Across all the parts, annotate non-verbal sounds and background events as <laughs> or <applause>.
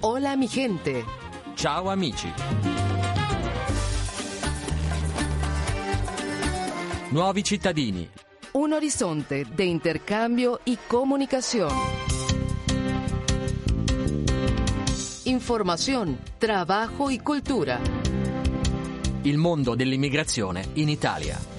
Hola mi gente. Ciao amici. Nuovi cittadini. Un horizonte de intercambio y comunicación. Información, trabajo y cultura. Il mondo dell'immigrazione in Italia.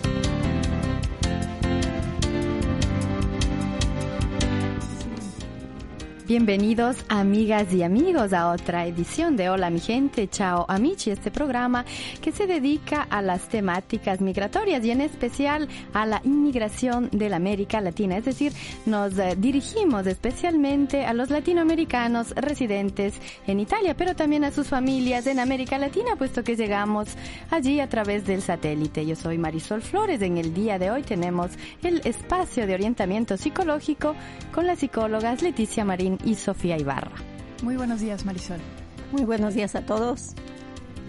Bienvenidos amigas y amigos a otra edición de Hola mi gente, chao amici, este programa que se dedica a las temáticas migratorias y en especial a la inmigración de la América Latina, es decir, nos eh, dirigimos especialmente a los latinoamericanos residentes en Italia, pero también a sus familias en América Latina, puesto que llegamos allí a través del satélite. Yo soy Marisol Flores, en el día de hoy tenemos el espacio de orientamiento psicológico con las psicólogas Leticia Marín y Sofía Ibarra. Muy buenos días, Marisol. Muy buenos días a todos.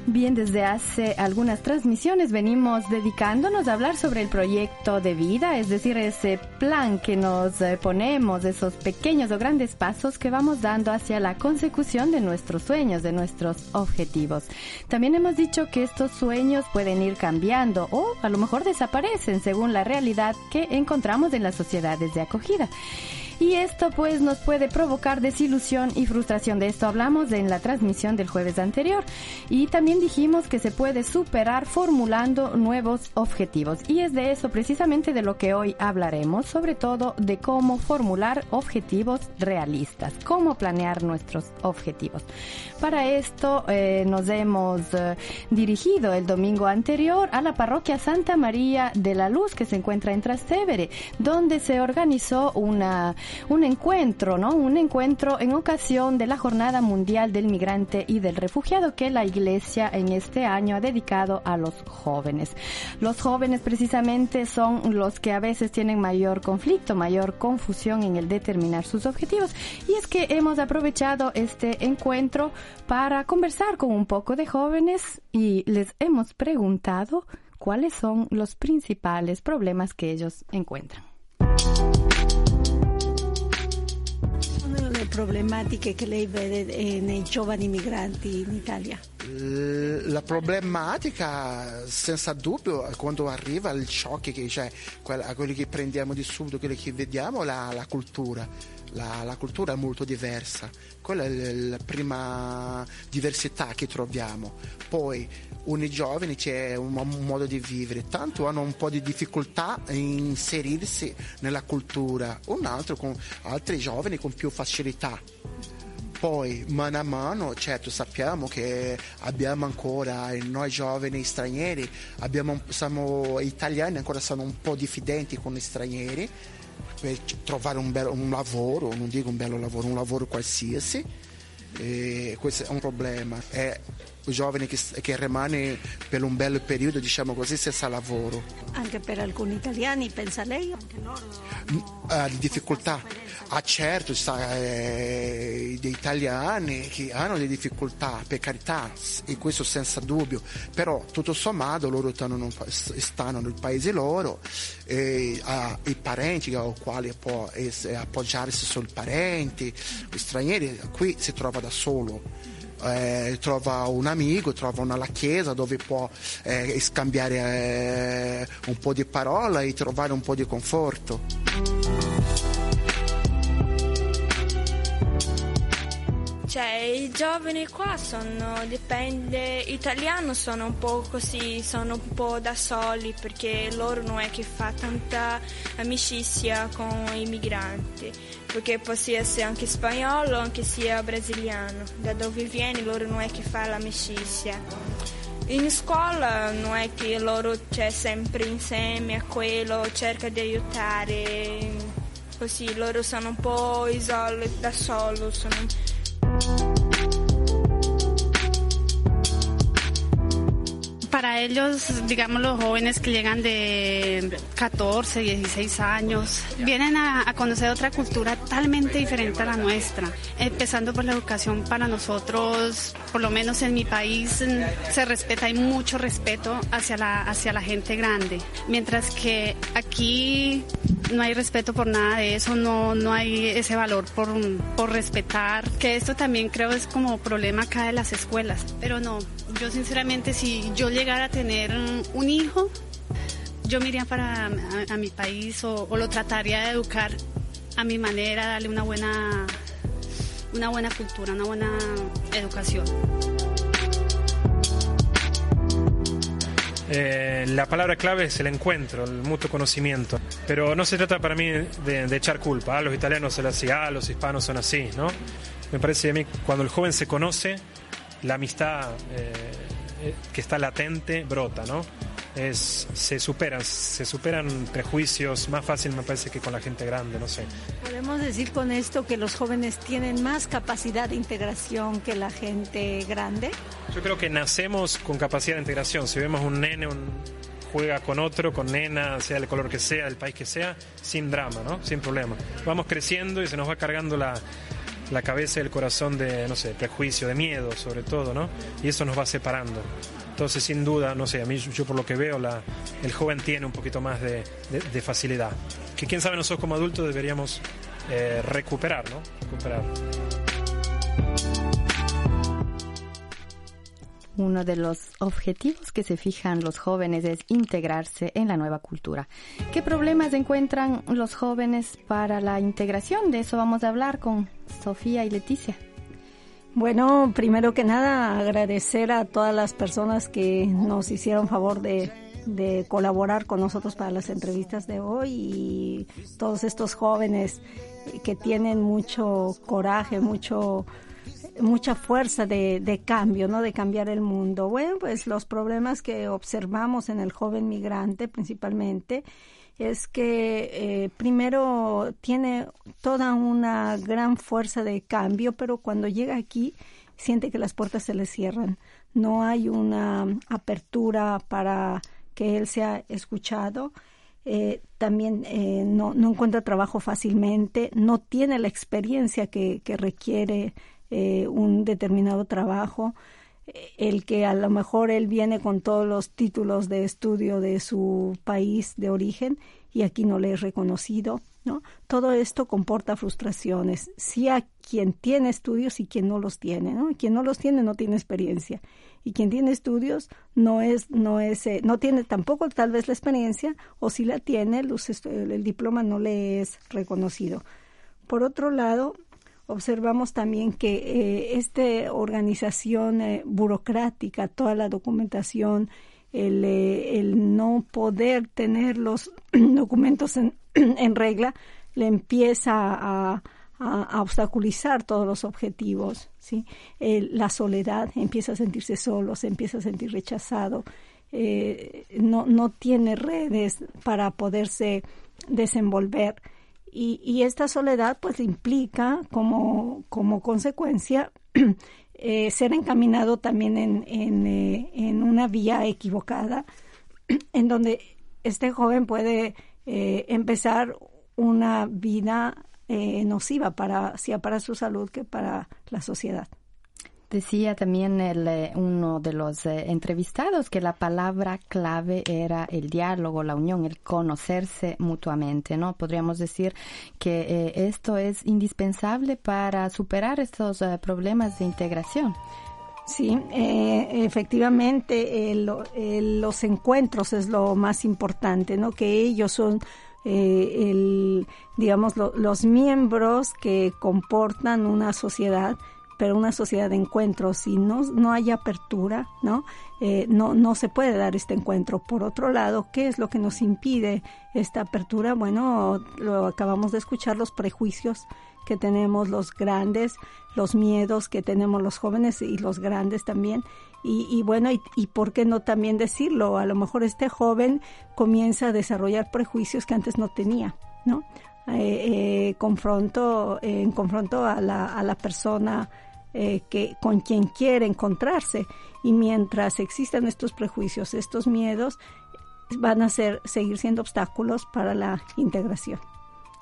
Bien, desde hace algunas transmisiones venimos dedicándonos a hablar sobre el proyecto de vida, es decir, ese plan que nos eh, ponemos, esos pequeños o grandes pasos que vamos dando hacia la consecución de nuestros sueños, de nuestros objetivos. También hemos dicho que estos sueños pueden ir cambiando o a lo mejor desaparecen según la realidad que encontramos en las sociedades de acogida. Y esto pues nos puede provocar desilusión y frustración. De esto hablamos en la transmisión del jueves anterior. Y también dijimos que se puede superar formulando nuevos objetivos. Y es de eso precisamente de lo que hoy hablaremos, sobre todo de cómo formular objetivos realistas, cómo planear nuestros objetivos. Para esto eh, nos hemos eh, dirigido el domingo anterior a la parroquia Santa María de la Luz que se encuentra en Trastevere, donde se organizó una un encuentro, ¿no? Un encuentro en ocasión de la Jornada Mundial del Migrante y del Refugiado que la Iglesia en este año ha dedicado a los jóvenes. Los jóvenes precisamente son los que a veces tienen mayor conflicto, mayor confusión en el determinar sus objetivos. Y es que hemos aprovechado este encuentro para conversar con un poco de jóvenes y les hemos preguntado cuáles son los principales problemas que ellos encuentran. Problematiche che lei vede nei giovani migranti in Italia? La problematica, senza dubbio, quando arriva il shock, che, cioè quelli che prendiamo di subito, quelli che vediamo, la, la cultura. La, la, cultura è molto diversa, quella è la prima diversità che troviamo. Poi nei giovani c'è un, modo di vivere, tanto hanno un po' di difficoltà in inserirsi nella cultura, un altro con altri giovani con più facilità. Poi mano a mano, certo sappiamo che abbiamo ancora, noi giovani stranieri, abbiamo, siamo italiani, ancora sono un po' diffidenti con gli stranieri per trovare un, bello, un lavoro, non dico un bello lavoro, un lavoro qualsiasi. E questo è un problema. È giovane che, che, rimane per un bel periodo, diciamo così, senza lavoro. Anche per alcuni italiani, pensa lei? Anche loro uh, difficoltà. Ah certo, sta, eh, degli italiani che hanno delle difficoltà, per carità, e questo senza dubbio, però tutto sommato loro stanno, stanno nel paese loro, e, ah, i parenti ai quali può essere, appoggiarsi sui parenti, gli stranieri qui si trova da solo eh, trova un amico, trova una la chiesa dove può eh, scambiare eh, un po' di parola e trovare un po' di conforto. I giovani qua sono, dipende, italiano sono un po' così, sono un po' da soli perché loro non è che fa tanta amicizia con i migranti, perché può essere anche spagnolo, anche sia brasiliano, da dove vieni loro non è che fa l'amicizia. In scuola non è che loro c'è sempre insieme a quello, cerca di aiutare, così loro sono un po' isolati da solo. Sono... Para ellos, digamos, los jóvenes que llegan de 14, 16 años, vienen a, conocer otra cultura totalmente diferente a la nuestra. Empezando por la educación para nosotros, por lo menos en mi país, se respeta, hay mucho respeto hacia la, hacia la gente grande. Mientras que aquí no hay respeto por nada de eso, no, no hay ese valor por, por respetar, que esto también creo es como problema acá de las escuelas, pero no, yo sinceramente si yo llegara a tener un hijo, yo me iría para a, mi país o, lo trataría de educar a mi manera, darle una buena, una buena cultura, una buena educación. Eh, la palabra clave es el encuentro, el mutuo conocimiento. Pero no se trata para mí de, echar culpa. a los italianos son así, ah, los hispanos son así, ¿no? Me parece a mí cuando el joven se conoce, la amistad eh, eh, que está latente brota, ¿no? Es, se superan, se superan prejuicios más fácil me parece que con la gente grande, no sé. Podemos decir con esto que los jóvenes tienen más capacidad de integración que la gente grande. Yo creo que nacemos con capacidad de integración. Si vemos un nene, un, juega con otro, con nena, sea el color que sea, el país que sea, sin drama, ¿no? Sin problema. Vamos creciendo y se nos va cargando la, la cabeza y el corazón de, no sé, prejuicio, de miedo sobre todo, ¿no? Y eso nos va separando. Entonces, sin duda, no sé, a mí yo por lo que veo, la, el joven tiene un poquito más de, facilidad. Que quién sabe nosotros como adultos deberíamos eh, recuperar, ¿no? Recuperar. Uno de los objetivos que se fijan los jóvenes es integrarse en la nueva cultura. ¿Qué problemas encuentran los jóvenes para la integración? De eso vamos a hablar con Sofía y Leticia. Bueno, primero que nada agradecer a todas las personas que nos hicieron favor de, colaborar con nosotros para las entrevistas de hoy y todos estos jóvenes que tienen mucho coraje, mucho mucha fuerza de, de, cambio, ¿no? De cambiar el mundo. Bueno, pues los problemas que observamos en el joven migrante principalmente es que eh, primero tiene toda una gran fuerza de cambio, pero cuando llega aquí siente que las puertas se le cierran. No hay una apertura para que él sea escuchado. Eh, también eh, no, no, encuentra trabajo fácilmente, no tiene la experiencia que, que requiere eh, un determinado trabajo, el que a lo mejor él viene con todos los títulos de estudio de su país de origen y aquí no le es reconocido, ¿no? Todo esto comporta frustraciones, si a quien tiene estudios y quien no los tiene, ¿no? Quien no los tiene no tiene experiencia y quien tiene estudios no es no es eh, no tiene tampoco tal vez la experiencia o si la tiene el diploma no le es reconocido. Por otro lado, observamos también que eh, esta organización eh, burocrática, toda la documentación, el, eh, no poder tener los <clears throat> documentos <clears throat> en, regla, le empieza a, obstaculizar todos los objetivos. ¿sí? la soledad, empieza a sentirse solo, se empieza a sentir rechazado, no, no tiene redes para poderse desenvolver y, esta soledad pues implica como, como consecuencia <clears throat> eh, ser encaminado también en, en, eh, una vía equivocada, <clears throat> en donde este joven puede eh, empezar una vida nociva para, sea para su salud que para la sociedad. Decía también el, eh, uno de los eh, entrevistados que la palabra clave era el diálogo, la unión, el conocerse mutuamente, ¿no? Podríamos decir que eh, esto es indispensable para superar estos problemas de integración. Sí, efectivamente, los encuentros es lo más importante, ¿no? Que ellos son el, digamos, los miembros que comportan una sociedad pero una sociedad de encuentros, si no, no hay apertura, ¿no? Eh, no, no se puede dar este encuentro. Por otro lado, ¿qué es lo que nos impide esta apertura? Bueno, lo acabamos de escuchar, los prejuicios que tenemos los grandes, los miedos que tenemos los jóvenes y los grandes también. Y, y bueno, y, por qué no también decirlo, a lo mejor este joven comienza a desarrollar prejuicios que antes no tenía, ¿no? Eh, eh, confronto, en confronto a la, a la persona eh, que con quien quiere encontrarse y mientras existan estos prejuicios, estos miedos, van a ser, seguir siendo obstáculos para la integración.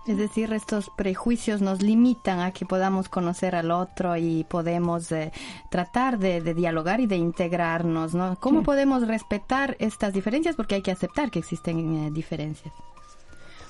Es decir, estos prejuicios nos limitan a que podamos conocer al otro y podemos eh, tratar de, dialogar y de integrarnos, ¿no? ¿Cómo podemos respetar estas diferencias? Porque hay que aceptar que existen eh, diferencias.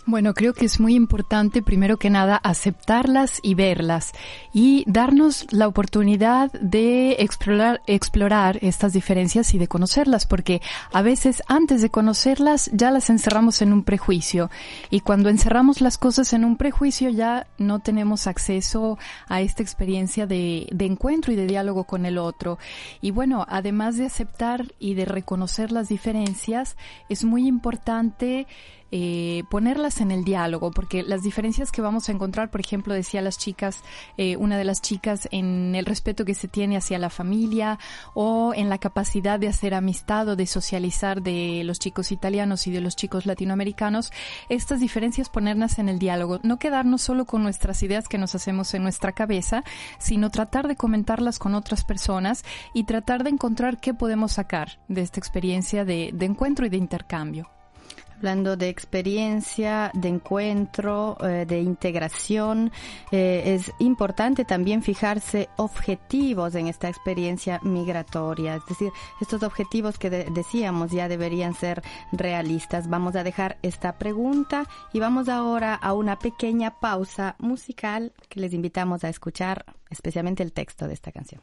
Bueno, creo que es muy importante, primero que nada, aceptarlas y verlas y darnos la oportunidad de explorar, explorar estas diferencias y de conocerlas, porque a veces antes de conocerlas ya las encerramos en un prejuicio y cuando encerramos las cosas en un prejuicio ya no tenemos acceso a esta experiencia de, de encuentro y de diálogo con el otro. Y bueno, además de aceptar y de reconocer las diferencias, es muy importante eh, ponerlas en el diálogo, porque las diferencias que vamos a encontrar, por ejemplo, decía las chicas, eh, una de las chicas, en el respeto que se tiene hacia la familia o en la capacidad de hacer amistad o de socializar de los chicos italianos y de los chicos latinoamericanos, estas diferencias ponerlas en el diálogo, no quedarnos solo con nuestras ideas que nos hacemos en nuestra cabeza, sino tratar de comentarlas con otras personas y tratar de encontrar qué podemos sacar de esta experiencia de encuentro y de intercambio hablando de experiencia, de encuentro, eh, de integración. Eh, es importante también fijarse objetivos en esta experiencia migratoria, es decir, estos objetivos que decíamos ya deberían ser realistas. Vamos a dejar esta pregunta y vamos ahora a una pequeña pausa musical que les invitamos a escuchar, especialmente el texto de esta canción.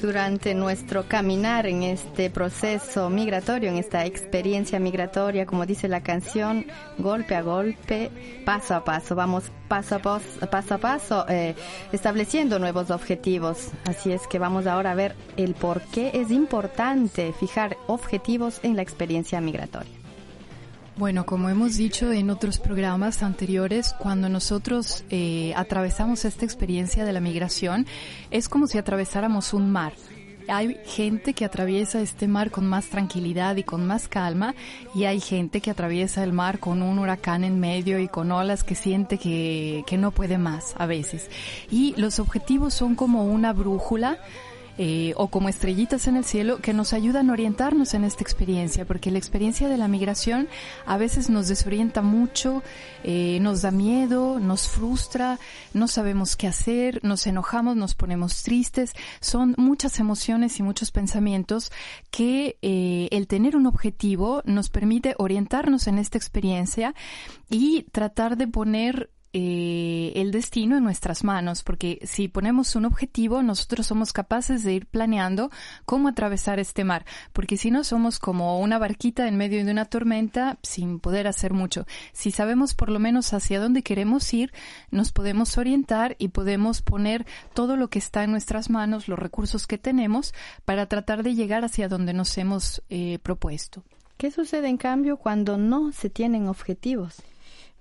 durante nuestro caminar en este proceso migratorio, en esta experiencia migratoria, como dice la canción, golpe a golpe, paso a paso, vamos paso a paso, paso, a paso eh, estableciendo nuevos objetivos. Así es que vamos ahora a ver el por qué es importante fijar objetivos en la experiencia migratoria. Bueno, como hemos dicho en otros programas anteriores, cuando nosotros eh, atravesamos esta experiencia de la migración, es como si atravesáramos un mar. Hay gente que atraviesa este mar con más tranquilidad y con más calma y hay gente que atraviesa el mar con un huracán en medio y con olas que siente que, que no puede más a veces. Y los objetivos son como una brújula eh, o como estrellitas en el cielo que nos ayudan a orientarnos en esta experiencia, porque la experiencia de la migración a veces nos desorienta mucho, eh, nos da miedo, nos frustra, no sabemos qué hacer, nos enojamos, nos ponemos tristes, son muchas emociones y muchos pensamientos que eh, el tener un objetivo nos permite orientarnos en esta experiencia y tratar de poner eh, el destino en nuestras manos, porque si ponemos un objetivo, nosotros somos capaces de ir planeando cómo atravesar este mar, porque si no somos como una barquita en medio de una tormenta sin poder hacer mucho. Si sabemos por lo menos hacia dónde queremos ir, nos podemos orientar y podemos poner todo lo que está en nuestras manos, los recursos que tenemos, para tratar de llegar hacia donde nos hemos eh, propuesto. ¿Qué sucede en cambio cuando no se tienen objetivos?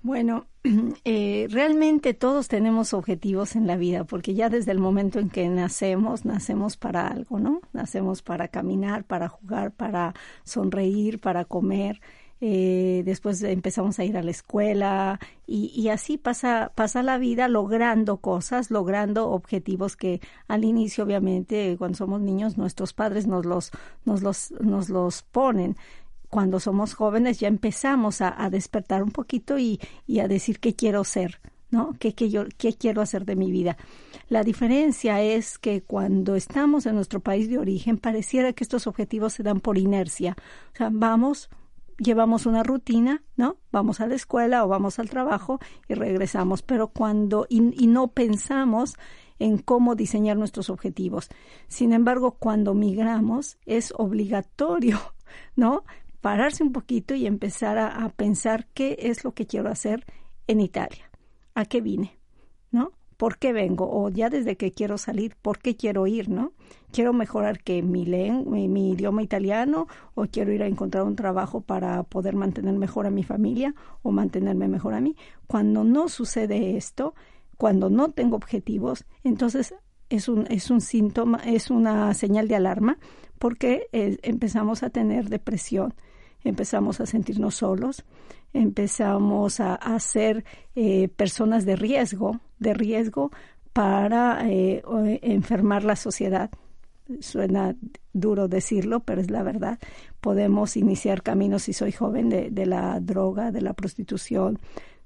Bueno, <clears throat> eh, realmente todos tenemos objetivos en la vida, porque ya desde el momento en que nacemos, nacemos para algo, ¿no? Nacemos para caminar, para jugar, para sonreír, para comer. Eh, después empezamos a ir a la escuela y, y, así pasa, pasa la vida logrando cosas, logrando objetivos que al inicio, obviamente, cuando somos niños, nuestros padres nos los, nos los, nos los ponen cuando somos jóvenes ya empezamos a, despertar un poquito y, a decir qué quiero ser, ¿no? ¿Qué, yo, ¿Qué quiero hacer de mi vida? La diferencia es que cuando estamos en nuestro país de origen pareciera que estos objetivos se dan por inercia. O sea, vamos, llevamos una rutina, ¿no? Vamos a la escuela o vamos al trabajo y regresamos, pero cuando y no pensamos en cómo diseñar nuestros objetivos. Sin embargo, cuando migramos es obligatorio, <laughs> ¿no? Pararse un poquito y empezar a, pensar qué es lo que quiero hacer en Italia, a qué vine, ¿no? ¿Por qué vengo? O ya desde que quiero salir, ¿por qué quiero ir, no? ¿Quiero mejorar que mi, mi, idioma italiano o quiero ir a encontrar un trabajo para poder mantener mejor a mi familia o mantenerme mejor a mí? Cuando no sucede esto, cuando no tengo objetivos, entonces es un, es un síntoma, es una señal de alarma porque eh, empezamos a tener depresión, empezamos a sentirnos solos, empezamos a, ser eh, personas de riesgo, de riesgo para eh, enfermar la sociedad. Suena duro decirlo, pero es la verdad. Podemos iniciar caminos, si soy joven, de, la droga, de la prostitución,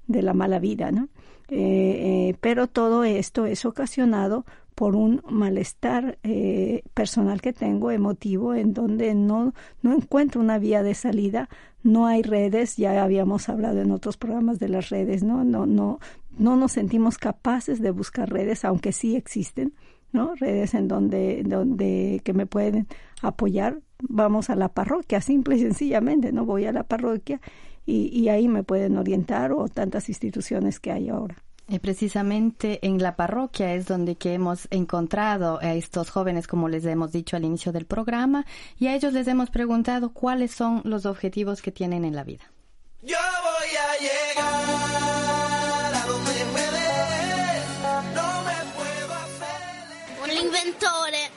de la mala vida, ¿no? Eh, pero todo esto es ocasionado por un malestar eh, personal que tengo, emotivo, en donde no, no encuentro una vía de salida, no hay redes, ya habíamos hablado en otros programas de las redes, ¿no? No, no, no nos sentimos capaces de buscar redes, aunque sí existen, ¿no? Redes en donde, donde que me pueden apoyar. Vamos a la parroquia, simple y sencillamente, ¿no? Voy a la parroquia y, y ahí me pueden orientar o tantas instituciones que hay ahora. Y precisamente en la parroquia es donde que hemos encontrado a estos jóvenes, como les hemos dicho al inicio del programa, y a ellos les hemos preguntado cuáles son los objetivos que tienen en la vida. Yo voy a llegar a donde no me puedo hacer... Un inventore.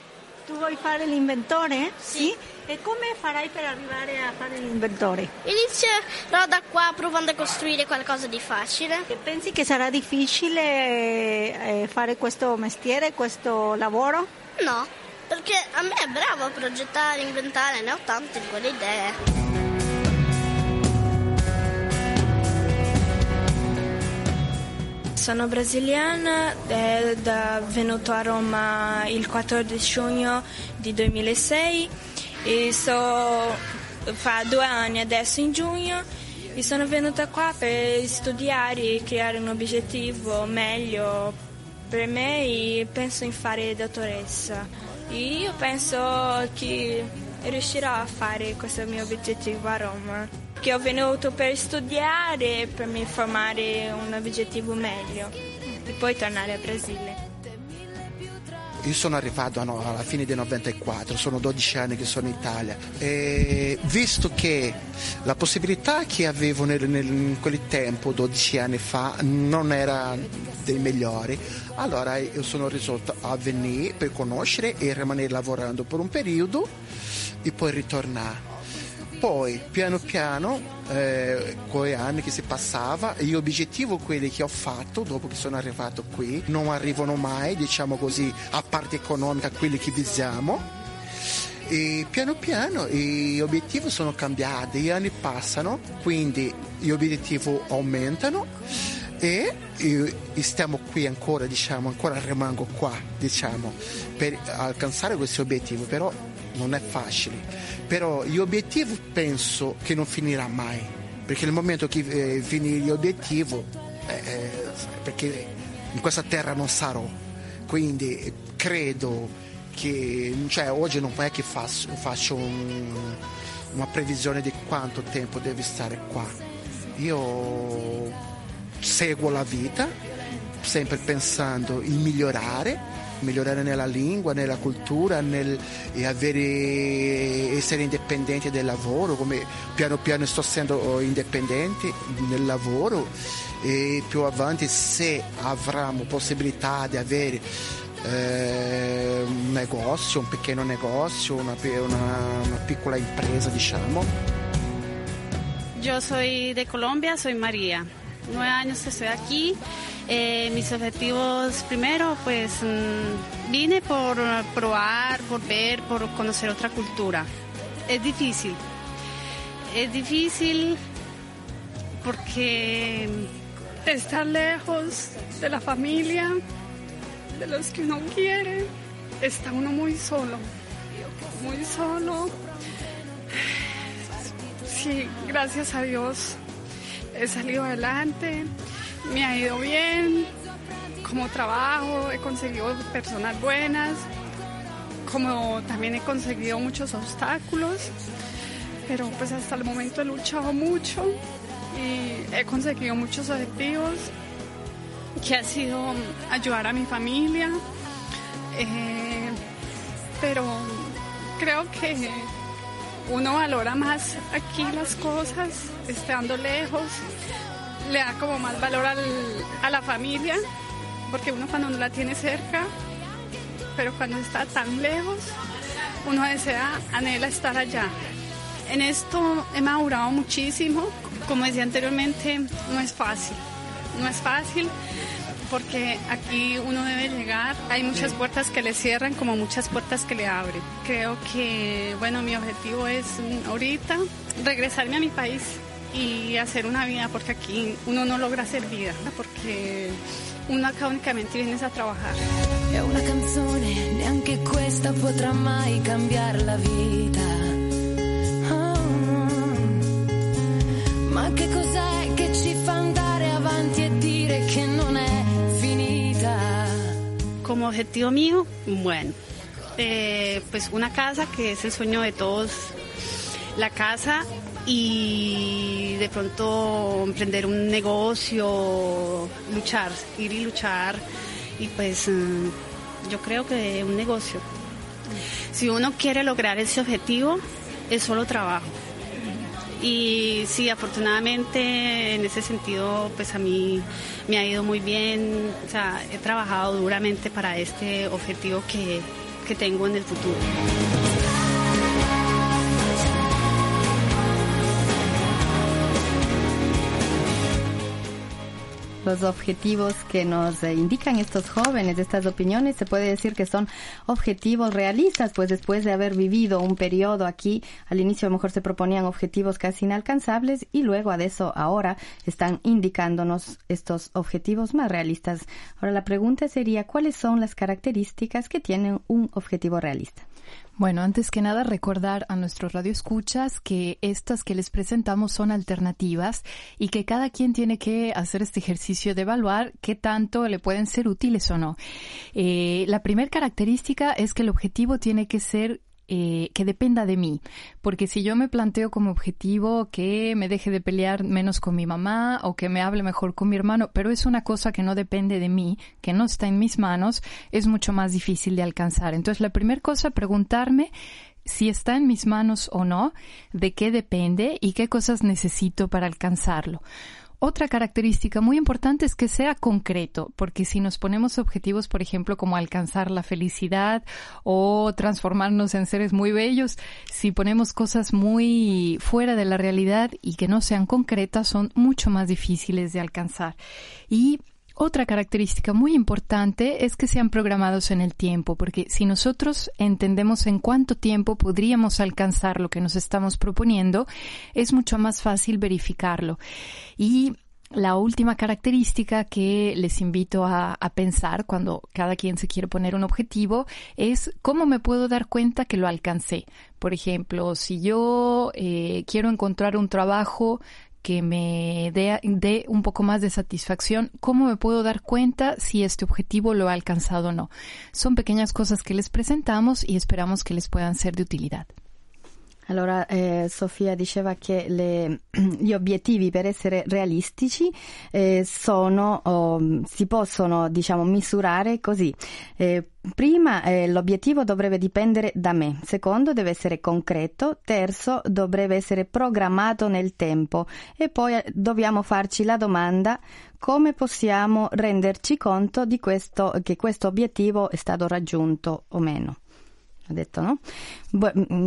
Tu vuoi fare l'inventore? Sì. E come farai per arrivare a fare l'inventore? Inizierò da qua provando a costruire qualcosa di facile. E pensi che sarà difficile eh, fare questo mestiere, questo lavoro? No, perché a me è bravo a progettare, inventare, ne ho tante di quelle idee. Sono brasiliana ed è venuto a Roma il 14 giugno di 2006 e so, fa due anni adesso in giugno e sono venuta qua per studiare e creare un obiettivo meglio per me e penso in fare dottoressa. E io penso che riuscirò a fare questo mio obiettivo a Roma che ho venuto per studiare, per mi formare un obiettivo meglio e poi tornare a Brasile. Io sono arrivato alla fine del 94, sono 12 anni che sono in Italia. E visto che la possibilità che avevo nel, nel, in quel tempo, 12 anni fa, non era dei migliori, allora io sono risolto a venire per conoscere e rimanere lavorando per un periodo e poi ritornare poi piano piano eh, con gli anni che si passava gli obiettivi quelli che ho fatto dopo che sono arrivato qui non arrivano mai diciamo così a parte economica quelli che visiamo e piano piano gli obiettivi sono cambiati, gli anni passano, quindi gli obiettivi aumentano e, stiamo qui ancora, diciamo, ancora rimango qua, diciamo, per alcanzare questi obiettivi, però non è facile. Però gli obiettivi penso che non finirà mai, perché nel momento che eh, finire gli obiettivi, eh, perché in questa terra non sarò, quindi credo che cioè, oggi non è che faccio, faccio un, una previsione di quanto tempo devi stare qua. Io seguo la vita, sempre pensando in migliorare, migliorare nella lingua, nella cultura, nel, avere, essere indipendenti del lavoro, come piano piano sto essendo indipendente nel lavoro e più avanti se avremo possibilità di avere eh, un negozio, un pequeño negozio, una, una, una piccola impresa, diciamo. Yo soy de Colombia, soy María. Nueve años que estoy aquí. Eh, mis objetivos, primero, pues mmm, vine por probar, por ver, por conocer otra cultura. Es difícil. Es difícil porque estar lejos de la familia, de los que uno quiere, está uno muy solo, muy solo. Sí, gracias a Dios he salido adelante, me ha ido bien, como trabajo, he conseguido personas buenas, como también he conseguido muchos obstáculos, pero pues hasta el momento he luchado mucho y he conseguido muchos objetivos que ha sido ayudar a mi familia, eh, pero creo que uno valora más aquí las cosas, estando lejos, le da como más valor al, a la familia, porque uno cuando no la tiene cerca, pero cuando está tan lejos, uno desea, anhela estar allá. En esto he madurado muchísimo, como decía anteriormente, no es fácil, no es fácil porque aquí uno debe llegar, hay muchas puertas que le cierran como muchas puertas que le abren. Creo que, bueno, mi objetivo es mm, ahorita regresarme a mi país y hacer una vida, porque aquí uno no logra hacer vida, porque uno acá únicamente vienes a trabajar. È una canzone, neanche questa potrà mai cambiare la vita. Oh, ma che cos'è che ci fa andare avanti e dire che non è finita? Como objetivo mío, bueno, eh, pues una casa que es el sueño de todos, la casa y de pronto emprender un negocio, luchar, ir y luchar y pues mm, yo creo que un negocio. Si uno quiere lograr ese objetivo, es solo trabajo. Y sí, afortunadamente en ese sentido, pues a mí me ha ido muy bien. O sea, he trabajado duramente para este objetivo que, que tengo en el futuro. Los objetivos que nos eh, indican estos jóvenes, estas opiniones, se puede decir que son objetivos realistas, pues después de haber vivido un periodo aquí, al inicio a lo mejor se proponían objetivos casi inalcanzables y luego a eso ahora están indicándonos estos objetivos más realistas. Ahora la pregunta sería, ¿cuáles son las características que tienen un objetivo realista? Bueno, antes que nada recordar a nuestros radioescuchas que estas que les presentamos son alternativas y que cada quien tiene que hacer este ejercicio de evaluar qué tanto le pueden ser útiles o no. Eh, la primera característica es que el objetivo tiene que ser eh, que dependa de mí. Porque si yo me planteo como objetivo que me deje de pelear menos con mi mamá o que me hable mejor con mi hermano, pero es una cosa que no depende de mí, que no está en mis manos, es mucho más difícil de alcanzar. Entonces, la primera cosa, preguntarme si está en mis manos o no, de qué depende y qué cosas necesito para alcanzarlo. Otra característica muy importante es que sea concreto, porque si nos ponemos objetivos, por ejemplo, como alcanzar la felicidad o transformarnos en seres muy bellos, si ponemos cosas muy fuera de la realidad y que no sean concretas, son mucho más difíciles de alcanzar. Y otra característica muy importante es que sean programados en el tiempo, porque si nosotros entendemos en cuánto tiempo podríamos alcanzar lo que nos estamos proponiendo, es mucho más fácil verificarlo. Y la última característica que les invito a, pensar cuando cada quien se quiere poner un objetivo es cómo me puedo dar cuenta que lo alcancé. Por ejemplo, si yo eh, quiero encontrar un trabajo que me dé, dé, un poco más de satisfacción, ¿cómo me puedo dar cuenta si este objetivo lo ha alcanzado o no? Son pequeñas cosas que les presentamos y esperamos que les puedan ser de utilidad. Allora, eh, Sofia diceva che le, <clears throat> gli obiettivi per essere realistici eh, sono, oh, si possono diciamo, misurare così. Eh, prima eh, l'obiettivo dovrebbe dipendere da me, secondo deve essere concreto, terzo dovrebbe essere programmato nel tempo. E poi eh, dobbiamo farci la domanda come possiamo renderci conto questo, che questo obiettivo è stato raggiunto o meno ha detto, ¿no?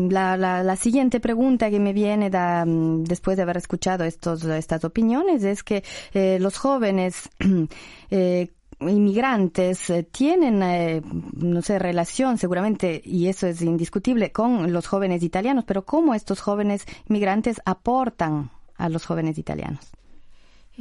La, la, la, siguiente pregunta que me viene da, después de haber escuchado estos, estas opiniones es que eh, los jóvenes <clears throat> eh, inmigrantes tienen, eh, no sé, relación seguramente, y eso es indiscutible, con los jóvenes italianos, pero ¿cómo estos jóvenes inmigrantes aportan a los jóvenes italianos?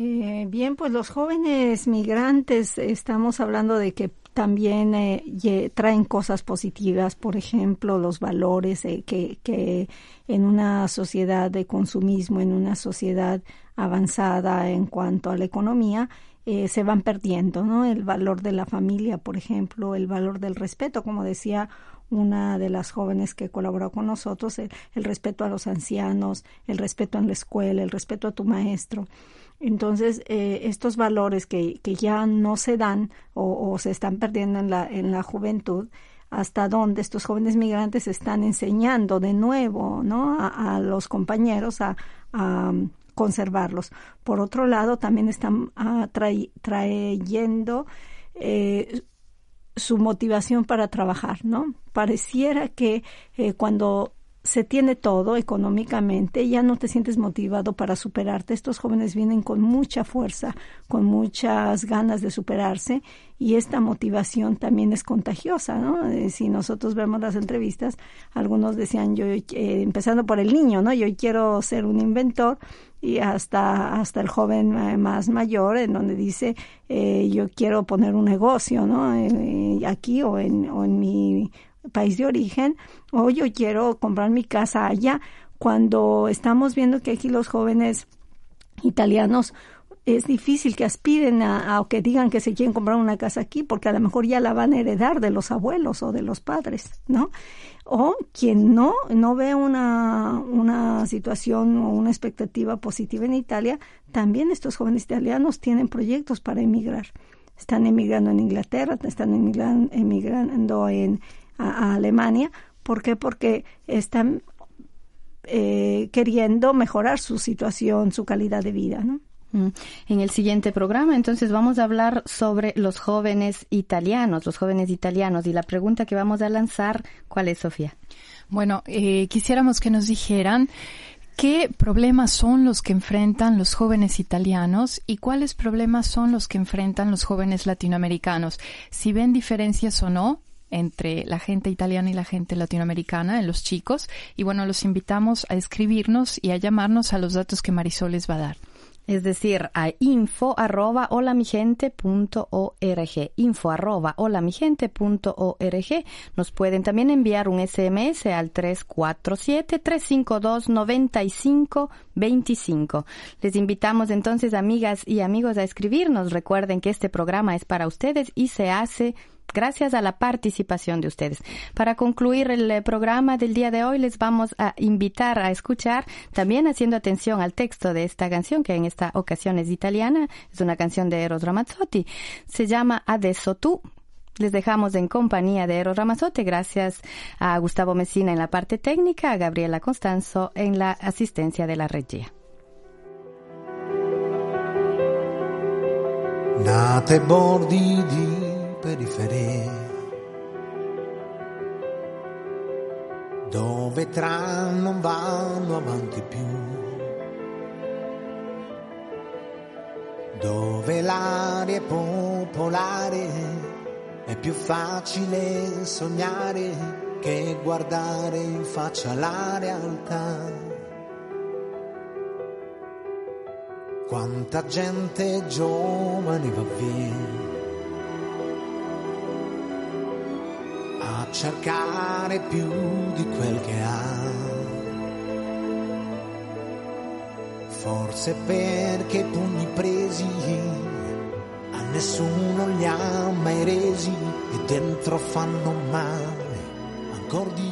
Eh, bien, pues los jóvenes migrantes, estamos hablando de que también eh, traen cosas positivas, por ejemplo, los valores eh, que, que, en una sociedad de consumismo, en una sociedad avanzada en cuanto a la economía, eh, se van perdiendo, ¿no? El valor de la familia, por ejemplo, el valor del respeto, como decía una de las jóvenes que colaboró con nosotros, el, el respeto a los ancianos, el respeto en la escuela, el respeto a tu maestro. Entonces, eh, estos valores que, que, ya no se dan o, se están perdiendo en la, en la juventud, hasta dónde estos jóvenes migrantes están enseñando de nuevo ¿no? a, a los compañeros a, a, conservarlos. Por otro lado, también están ah, trae, trayendo eh, su motivación para trabajar, ¿no? Pareciera que eh, cuando se tiene todo económicamente, ya no te sientes motivado para superarte. Estos jóvenes vienen con mucha fuerza, con muchas ganas de superarse y esta motivación también es contagiosa, ¿no? Eh, si nosotros vemos las entrevistas, algunos decían yo, eh, empezando por el niño, ¿no? Yo quiero ser un inventor y hasta hasta el joven eh, más mayor en donde dice yo quiero poner un negocio, ¿no? Aquí o en, o en mi país de origen o yo quiero comprar mi casa allá. Cuando estamos viendo que aquí los jóvenes italianos es difícil que aspiren a, o que digan que se quieren comprar una casa aquí porque a lo mejor ya la van a heredar de los abuelos o de los padres, ¿no? O quien no, no ve una, una situación o una expectativa positiva en Italia, también estos jóvenes italianos tienen proyectos para emigrar. Están emigrando en Inglaterra, están emigrando en a, a Alemania. ¿Por qué? Porque están eh, queriendo mejorar su situación, su calidad de vida, ¿no? En el siguiente programa, entonces, vamos a hablar sobre los jóvenes italianos, los jóvenes italianos. Y la pregunta que vamos a lanzar, ¿cuál es, Sofía? Bueno, eh, quisiéramos que nos dijeran ¿Qué problemas son los que enfrentan los jóvenes italianos y cuáles problemas son los que enfrentan los jóvenes latinoamericanos? Si ven diferencias o no entre la gente italiana y la gente latinoamericana en los chicos. Y bueno, los invitamos a escribirnos y a llamarnos a los datos que Marisol les va a dar. Es decir, a info arroba holamigente.org. Info arroba holamigente.org. Nos pueden también enviar un SMS al 347-352-9525. Les invitamos entonces, amigas y amigos, a escribirnos. Recuerden que este programa es para ustedes y se hace gracias a la participación de ustedes. Para concluir el programa del día de hoy, les vamos a invitar a escuchar, también haciendo atención al texto de esta canción, que en esta ocasión es italiana, es una canción de Eros Ramazzotti. Se llama Adesso tú. Les dejamos en compañía de Eros Ramazzotti, gracias a Gustavo Messina en la parte técnica, a Gabriela Constanzo en la asistencia de la regia. nate bordi di periferia, dove tram non vanno avanti più, dove l'aria è popolare, è più facile sognare che guardare in faccia la realtà. Quanta gente giovane va via cercare più di quel che ha. Forse perché pugni presi a nessuno li ha mai resi e dentro fanno male ancora di